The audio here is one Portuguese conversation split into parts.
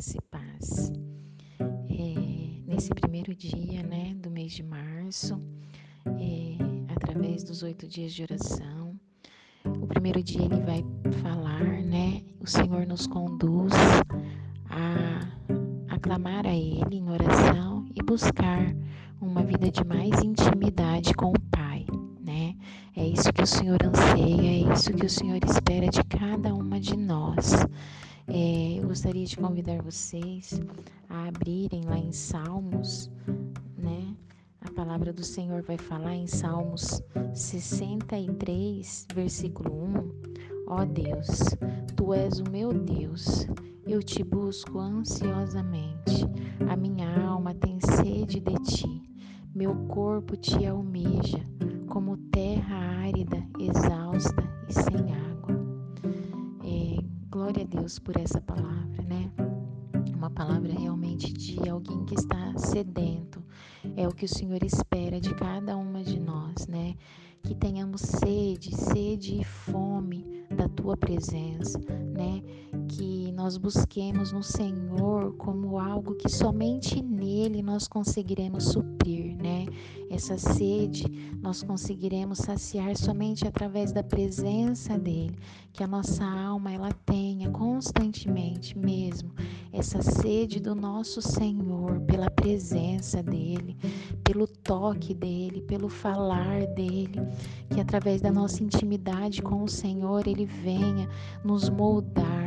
graça e paz. É, nesse primeiro dia né, do mês de março, é, através dos oito dias de oração, o primeiro dia ele vai falar, né? O Senhor nos conduz a aclamar a Ele em oração e buscar uma vida de mais intimidade com o Pai, né? É isso que o Senhor anseia, é isso que o Senhor espera de cada uma de nós. É, eu gostaria de convidar vocês a abrirem lá em Salmos, né? A palavra do Senhor vai falar em Salmos 63, versículo 1. Ó Deus, tu és o meu Deus, eu te busco ansiosamente. A minha alma tem sede de ti, meu corpo te almeja, como terra árida, exausta Deus por essa palavra, né? Uma palavra realmente de alguém que está sedento. É o que o Senhor espera de cada uma de nós, né? Que tenhamos sede, sede e fome da tua presença, né? Que nós busquemos no Senhor como algo que somente nele nós conseguiremos suprir? Essa sede nós conseguiremos saciar somente através da presença dele, que a nossa alma ela tenha constantemente mesmo essa sede do nosso Senhor pela presença dele, pelo toque dele, pelo falar dele, que através da nossa intimidade com o Senhor ele venha nos moldar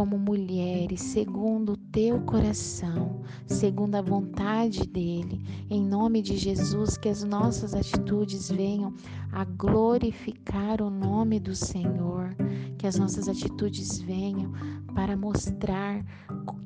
como mulheres, segundo o teu coração, segundo a vontade dele. Em nome de Jesus, que as nossas atitudes venham a glorificar o nome do Senhor, que as nossas atitudes venham para mostrar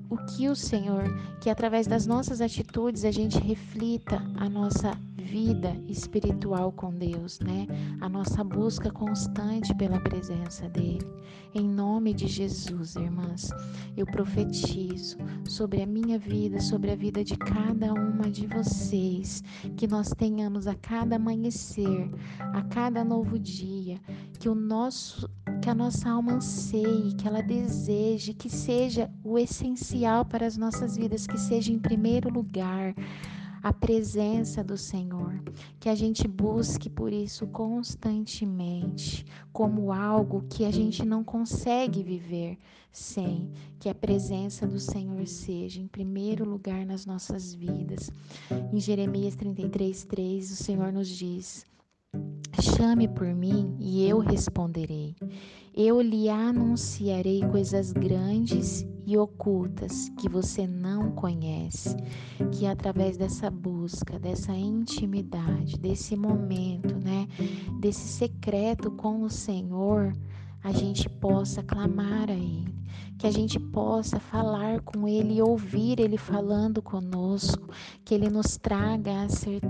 o que o Senhor, que através das nossas atitudes a gente reflita a nossa vida espiritual com Deus, né? A nossa busca constante pela presença dele. Em nome de Jesus, irmãs, eu profetizo sobre a minha vida, sobre a vida de cada uma de vocês, que nós tenhamos a cada amanhecer, a cada novo dia, que o nosso que a nossa alma anseie, que ela deseje, que seja o essencial para as nossas vidas, que seja em primeiro lugar a presença do Senhor, que a gente busque por isso constantemente, como algo que a gente não consegue viver sem que a presença do Senhor seja em primeiro lugar nas nossas vidas. Em Jeremias 33, 3, o Senhor nos diz: Chame por mim e eu responderei. Eu lhe anunciarei coisas grandes e ocultas que você não conhece. Que através dessa busca, dessa intimidade, desse momento, né, desse secreto com o Senhor, a gente possa clamar a Ele que a gente possa falar com Ele e ouvir Ele falando conosco, que Ele nos traga a certeza,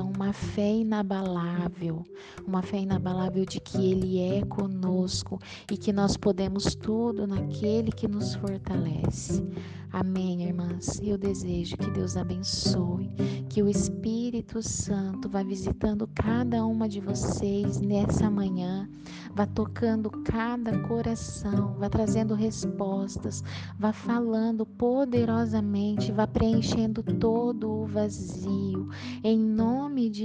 uma fé inabalável, uma fé inabalável de que Ele é conosco e que nós podemos tudo naquele que nos fortalece. Amém, irmãs. Eu desejo que Deus abençoe, que o Espírito Santo vá visitando cada uma de vocês nessa manhã, vá tocando cada coração, vá trazendo respostas, vá falando poderosamente, vá preenchendo todo o vazio. Em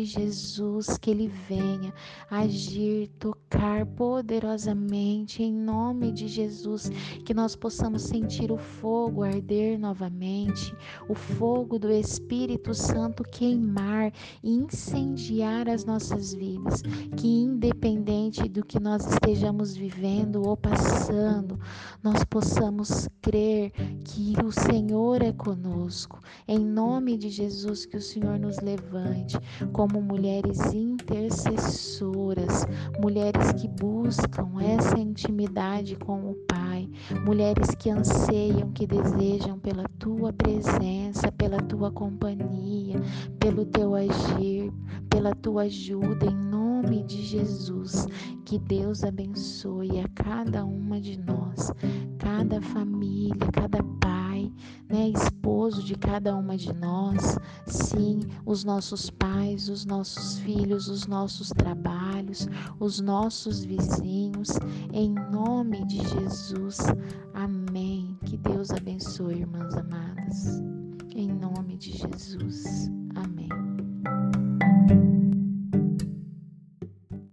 Jesus, que Ele venha agir, tocar poderosamente, em nome de Jesus, que nós possamos sentir o fogo arder novamente, o fogo do Espírito Santo queimar e incendiar as nossas vidas, que independente do que nós estejamos vivendo ou passando, nós possamos crer que o Senhor é conosco. Em nome de Jesus, que o Senhor nos levante como mulheres intercessoras, mulheres que buscam essa intimidade com o Pai, mulheres que anseiam, que desejam sejam pela tua presença, pela tua companhia, pelo teu agir, pela tua ajuda, em nome de Jesus. Que Deus abençoe a cada uma de nós, cada família, cada pai Pai, né, esposo de cada uma de nós, sim, os nossos pais, os nossos filhos, os nossos trabalhos, os nossos vizinhos, em nome de Jesus. Amém. Que Deus abençoe, irmãs amadas. Em nome de Jesus.